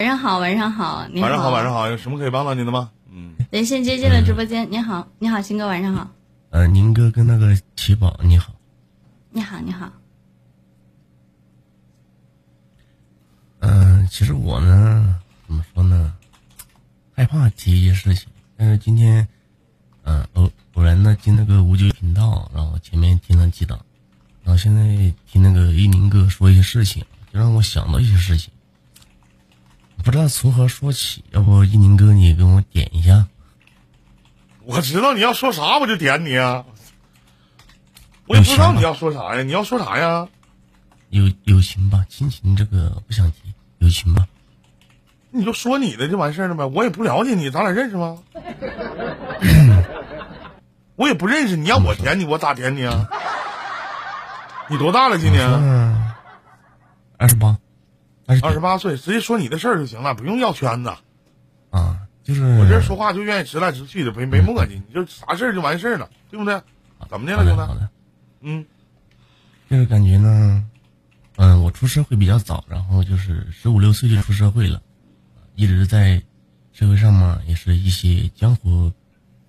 晚上好，晚上好。晚上好，晚上好，有什么可以帮到您的吗？嗯，连线接进了直播间，你好，你好，鑫哥，晚上好。呃，宁哥跟那个奇宝，你好。你好，你好。嗯，其实我呢，怎么说呢，害怕提一些事情，但是今天，嗯，偶偶然的进那个五九频道，然后前面听了几档，然后现在听那个一宁哥说一些事情，就让我想到一些事情，不知道从何说起，要不一宁哥你给我点一下？我知道你要说啥，我就点你啊。我也不知道你要说啥呀？你要说啥呀？友友情吧，亲情这个不想提，友情吧。你就说你的就完事儿了呗。我也不了解你，咱俩认识吗？我也不认识，你让我点你，我咋点你啊？你多大了？今年？二十八，二十八岁，直接说你的事儿就行了，不用绕圈子。啊，就是我这说话就愿意直来直去的，没没磨叽，你就啥事儿就完事儿了，对不对？怎么的了，兄弟？嗯，就是感觉呢，嗯，我出社会比较早，然后就是十五六岁就出社会了，一直在社会上嘛，也是一些江湖，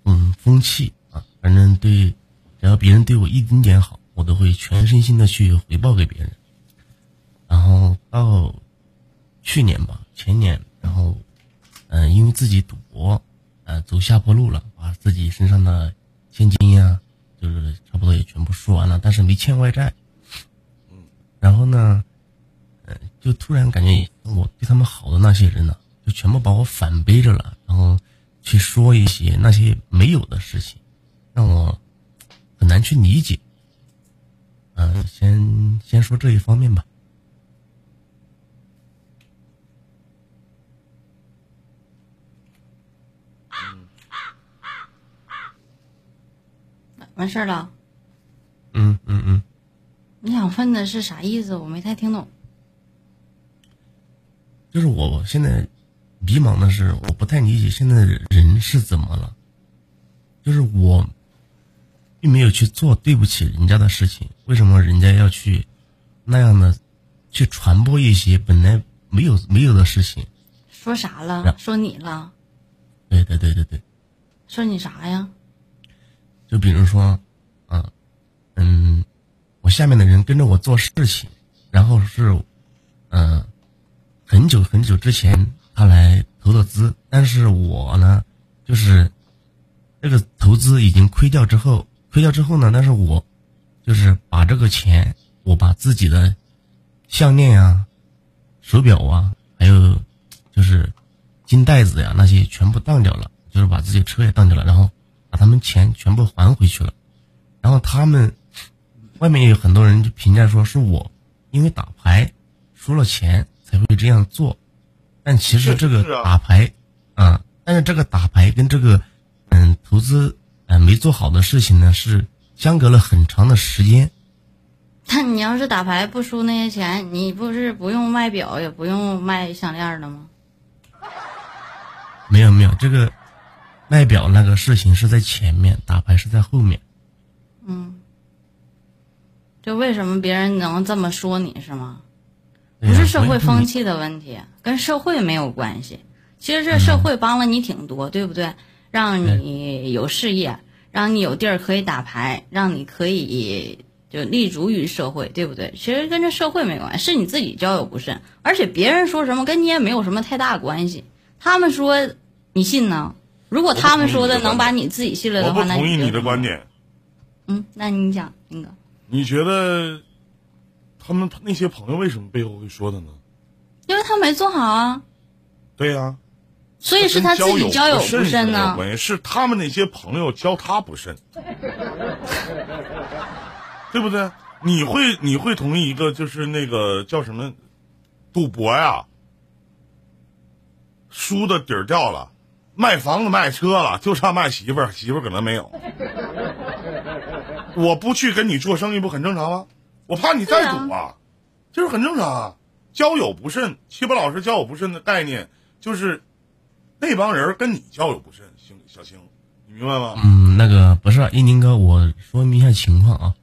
嗯，风气啊，反正对，只要别人对我一丁点好，我都会全身心的去回报给别人。然后到去年吧，前年，然后，嗯，因为自己赌博，呃，走下坡路了，把自己身上的现金呀。就是差不多也全部输完了，但是没欠外债。然后呢，呃，就突然感觉我对他们好的那些人呢，就全部把我反背着了，然后去说一些那些没有的事情，让我很难去理解。嗯，先先说这一方面吧。完事儿了，嗯嗯嗯，你想问的是啥意思？我没太听懂。就是我现在迷茫的是，我不太理解现在的人是怎么了。就是我并没有去做对不起人家的事情，为什么人家要去那样的去传播一些本来没有没有的事情？说啥了？说你了？对对对对对。说你啥呀？就比如说，啊，嗯，我下面的人跟着我做事情，然后是，嗯，很久很久之前他来投的资，但是我呢，就是这个投资已经亏掉之后，亏掉之后呢，但是我就是把这个钱，我把自己的项链呀、手表啊，还有就是金袋子呀那些全部当掉了，就是把自己车也当掉了，然后。把他们钱全部还回去了，然后他们外面也有很多人就评价说是我因为打牌输了钱才会这样做，但其实这个打牌啊，但是这个打牌跟这个嗯投资嗯没做好的事情呢是相隔了很长的时间。那你要是打牌不输那些钱，你不是不用卖表也不用卖项链了吗？没有没有这个。卖表那个事情是在前面，打牌是在后面。嗯，就为什么别人能这么说你是吗？不是社会风气的问题，跟社会没有关系。其实这社会帮了你挺多，对不对？让你有事业，让你有地儿可以打牌，让你可以就立足于社会，对不对？其实跟这社会没关系，是你自己交友不慎。而且别人说什么跟你也没有什么太大关系。他们说你信呢？如果他们说的能把你自己信了的话，那我不同意你的观点。嗯，那你讲，那个。你觉得他们那些朋友为什么背后会说他呢？因为他没做好啊。对呀。所以是他自己交友不慎呢。是他们那些朋友教他不慎，对不对？你会你会同意一个就是那个叫什么赌博呀，输的底儿掉了。卖房子卖车了，就差卖媳妇儿，媳妇儿可能没有。我不去跟你做生意，不很正常吗？我怕你再赌啊，就是很正常啊。交友不慎，七波老师交友不慎的概念就是，那帮人跟你交友不慎，兄小青，你明白吗？嗯，那个不是一宁哥，我说明一下情况啊。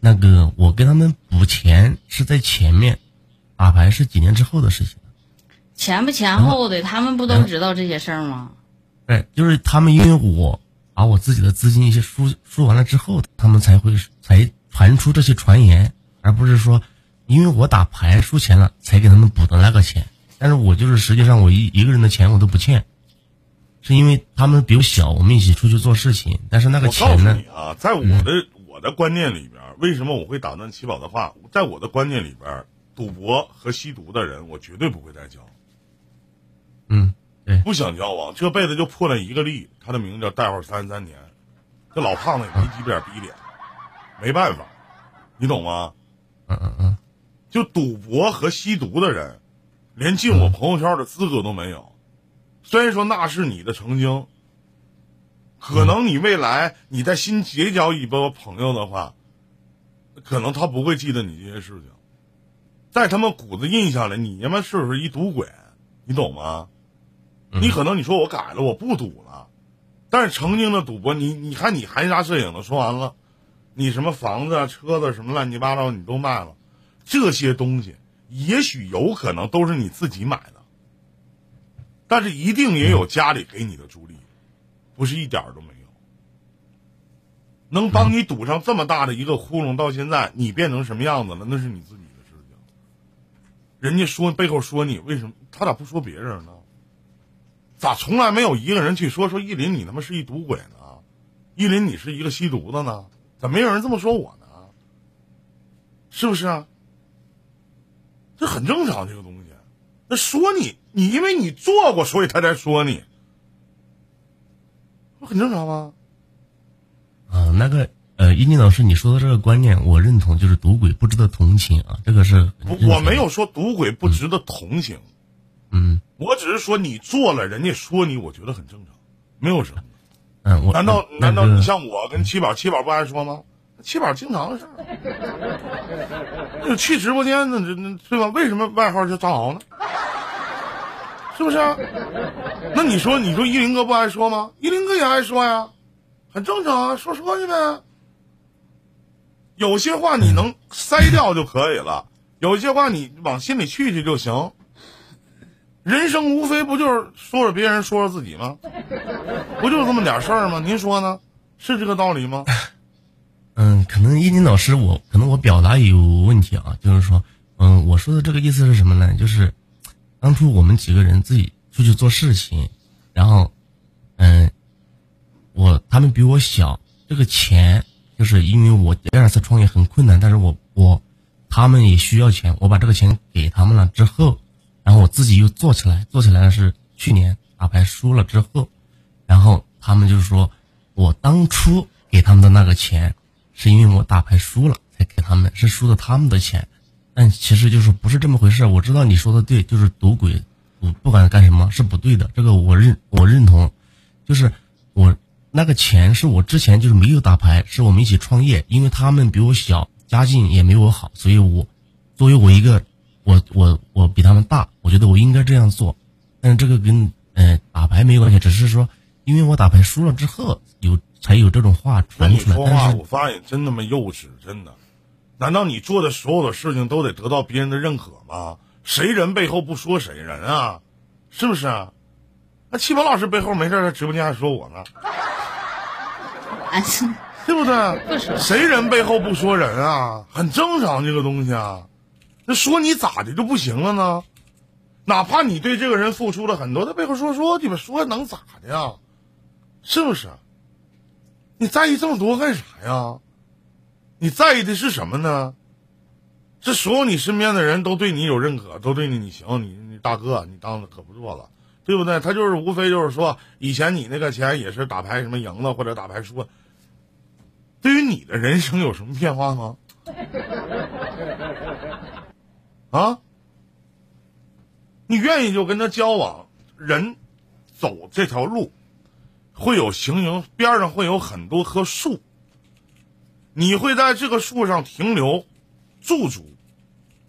那个我跟他们补钱是在前面，打牌是几年之后的事情。前不前后的，他们不都知道这些事儿吗？对，就是他们因为我把我自己的资金一些输输完了之后，他们才会才传出这些传言，而不是说因为我打牌输钱了才给他们补的那个钱。但是我就是实际上我一一个人的钱我都不欠，是因为他们比我小，我们一起出去做事情。但是那个钱呢？啊，在我的、我的观念里边，为什么我会打断七宝的话？在我的观念里边，赌博和吸毒的人，我绝对不会再交。嗯，对，不想交往，这辈子就破了一个例，他的名字叫代号三十三年，这老胖子也没几点逼脸，没办法，你懂吗？嗯嗯嗯，就赌博和吸毒的人。连进我朋友圈的资格都没有，虽然说那是你的曾经，可能你未来你在新结交一波朋友的话，可能他不会记得你这些事情，在他们骨子印象里，你他妈是不是一赌鬼？你懂吗？你可能你说我改了，我不赌了，但是曾经的赌博，你你看你含沙射影的说完了，你什么房子啊、车子什么乱七八糟你都卖了，这些东西。也许有可能都是你自己买的，但是一定也有家里给你的助力，不是一点都没有。能帮你堵上这么大的一个窟窿，到现在你变成什么样子了，那是你自己的事情。人家说背后说你，为什么他咋不说别人呢？咋从来没有一个人去说说依林你他妈是一赌鬼呢？依林你是一个吸毒的呢？咋没有人这么说我呢？是不是啊？这很正常，这个东西，那说你，你因为你做过，所以他才说你，不很正常吗？啊，那个呃，一宁老师，你说的这个观念我认同，就是赌鬼不值得同情啊，这个是。我没有说赌鬼不值得同情，嗯，我只是说你做了，人家说你，我觉得很正常，没有什么。嗯，我难道难道你像我跟七宝，七宝不爱说吗？七宝经常的事儿，去直播间呢，这那对吧？为什么外号叫藏獒呢？是不是？啊那你说，你说依林哥不爱说吗？依林哥也爱说呀，很正常啊，说说去呗。有些话你能塞掉就可以了，有些话你往心里去去就行。人生无非不就是说说别人，说说自己吗？不就这么点事儿吗？您说呢？是这个道理吗？嗯，可能依林老师，我可能我表达有问题啊，就是说，嗯，我说的这个意思是什么呢？就是当初我们几个人自己出去做事情，然后，嗯，我他们比我小，这个钱就是因为我第二次创业很困难，但是我我他们也需要钱，我把这个钱给他们了之后，然后我自己又做起来，做起来是去年打牌输了之后，然后他们就说我当初给他们的那个钱。是因为我打牌输了才给他们，是输的他们的钱，但其实就是不是这么回事。我知道你说的对，就是赌鬼，不管干什么是不对的，这个我认我认同。就是我那个钱是我之前就是没有打牌，是我们一起创业，因为他们比我小，家境也没我好，所以我作为我一个我我我比他们大，觉得我应该这样做。但是这个跟呃打牌没关系，只是说因为我打牌输了之后有。才有这种话传出来。说话，我发现真他妈幼稚，真的。难道你做的所有的事情都得得到别人的认可吗？谁人背后不说谁人啊？是不是啊？那七宝老师背后没事在直播间还说我呢，对不对？谁人背后不说人啊？很正常，这个东西啊。那说你咋的就不行了呢？哪怕你对这个人付出了很多，他背后说说你们说能咋的呀？是不是？你在意这么多干啥呀？你在意的是什么呢？这所有你身边的人都对你有认可，都对你你行，你你大哥，你当的可不错了，对不对？他就是无非就是说，以前你那个钱也是打牌什么赢了或者打牌输了，对于你的人生有什么变化吗？啊？你愿意就跟他交往，人走这条路。会有行营边上会有很多棵树，你会在这个树上停留驻足，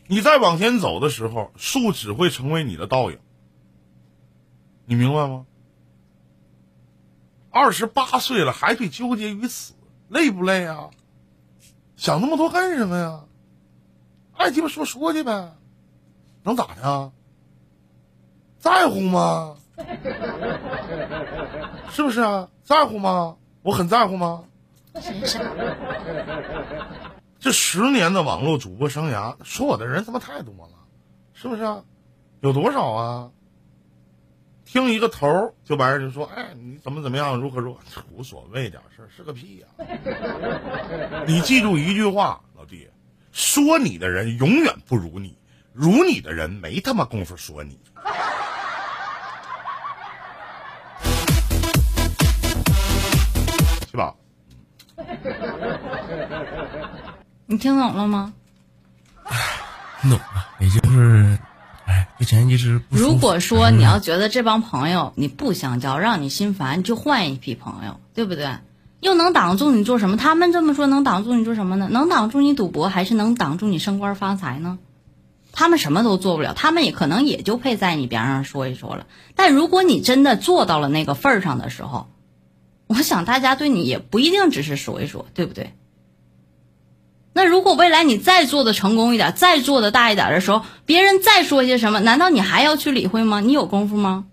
你再往前走的时候，树只会成为你的倒影。你明白吗？二十八岁了还得纠结于此，累不累啊？想那么多干什么呀？爱鸡巴说说去呗，能咋的啊？在乎吗？是不是啊？在乎吗？我很在乎吗？这十年的网络主播生涯，说我的人他妈太多了，是不是啊？有多少啊？听一个头儿就完事就说，哎，你怎么怎么样，如何如何，无所谓点事儿，是个屁呀、你记住一句话，老弟，说你的人永远不如你，如你的人没他妈功夫说你。去吧，你听懂了吗？听 懂了，也就是，哎，之前一直不如果说嗯你要觉得这帮朋友你不想交，让你心烦，你就换一批朋友，对不对？又能挡住你做什么？他们这么说能挡住你做什么呢？能挡住你赌博，还是能挡住你升官发财呢？他们什么都做不了，他们也可能也就配在你边上说一说了。但如果你真的做到了那个份儿上的时候，我想大家对你也不一定只是说一说，对不对？那如果未来你再做的成功一点，再做的大一点的时候，别人再说些什么，难道你还要去理会吗？你有功夫吗？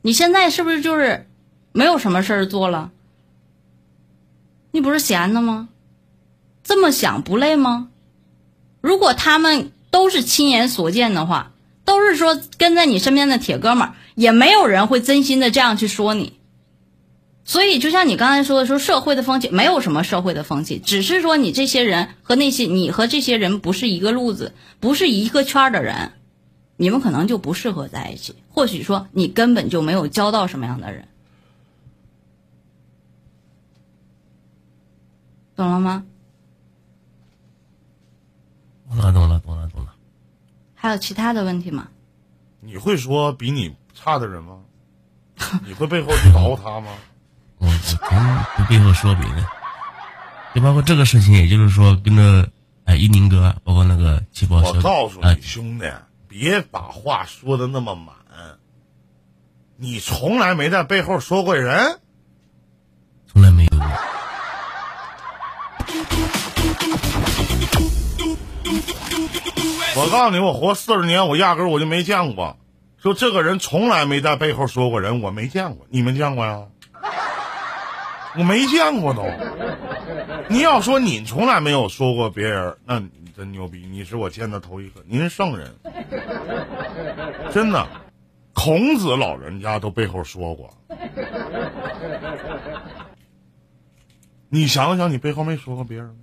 你现在是不是就是没有什么事儿做了？你不是闲的吗？这么想不累吗？如果他们都是亲眼所见的话，都是说跟在你身边的铁哥们儿，也没有人会真心的这样去说你。所以，就像你刚才说的，说社会的风气没有什么社会的风气，只是说你这些人和那些你和这些人不是一个路子，不是一个圈儿的人，你们可能就不适合在一起。或许说你根本就没有交到什么样的人，懂了吗？懂了，懂了，懂了，懂了。还有其他的问题吗？你会说比你差的人吗？你会背后去捣鼓他吗？我我真不背后说别人，就包括这个事情，也就是说跟着哎一宁哥，包括那个七宝我告诉你，兄弟，别把话说的那么满。你从来没在背后说过人，从来没有过。我告诉你，我活四十年，我压根我就没见过。说这个人从来没在背后说过人，我没见过。你们见过呀？我没见过都。你要说你从来没有说过别人，那你真牛逼，你是我见的头一个，您是圣人，真的。孔子老人家都背后说过，你想想，你背后没说过别人吗？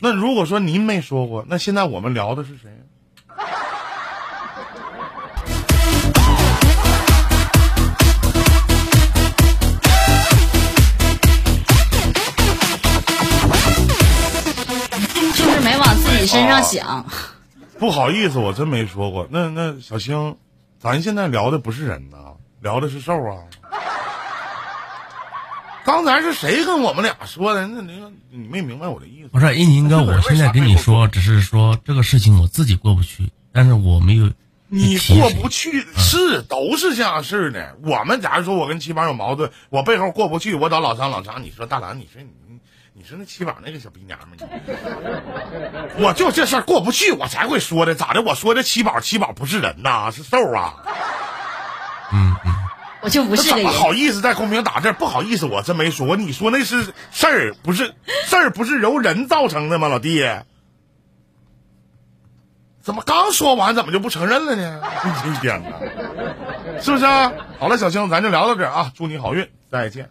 那如果说您没说过，那现在我们聊的是谁？没往自己身上想。不好意思，我真没说过。那那小星，咱现在聊的不是人呐，聊的是兽啊。刚才是谁跟我们俩说的？那那个你没明白我的意思不。是一宁哥，我现在跟你说，只是说这个事情我自己过不去，但是我没有你过不去是都是这样事儿的。我们假如说我跟七宝有矛盾，我背后过不去，我找老张老张，你说大兰，你说你你说那七宝那个小逼娘们儿，我就这事儿过不去，我才会说的。咋的？我说的七宝，七宝不是人呐，是兽啊。嗯嗯，我就不是怎么。好意思在公屏打字？不好意思，我真没说。你说那是事儿，不是事儿，不是由人造成的吗，老弟？怎么刚说完，怎么就不承认了呢？一天呐，是不是、啊？好了，小青，咱就聊到这儿啊！祝你好运，再见。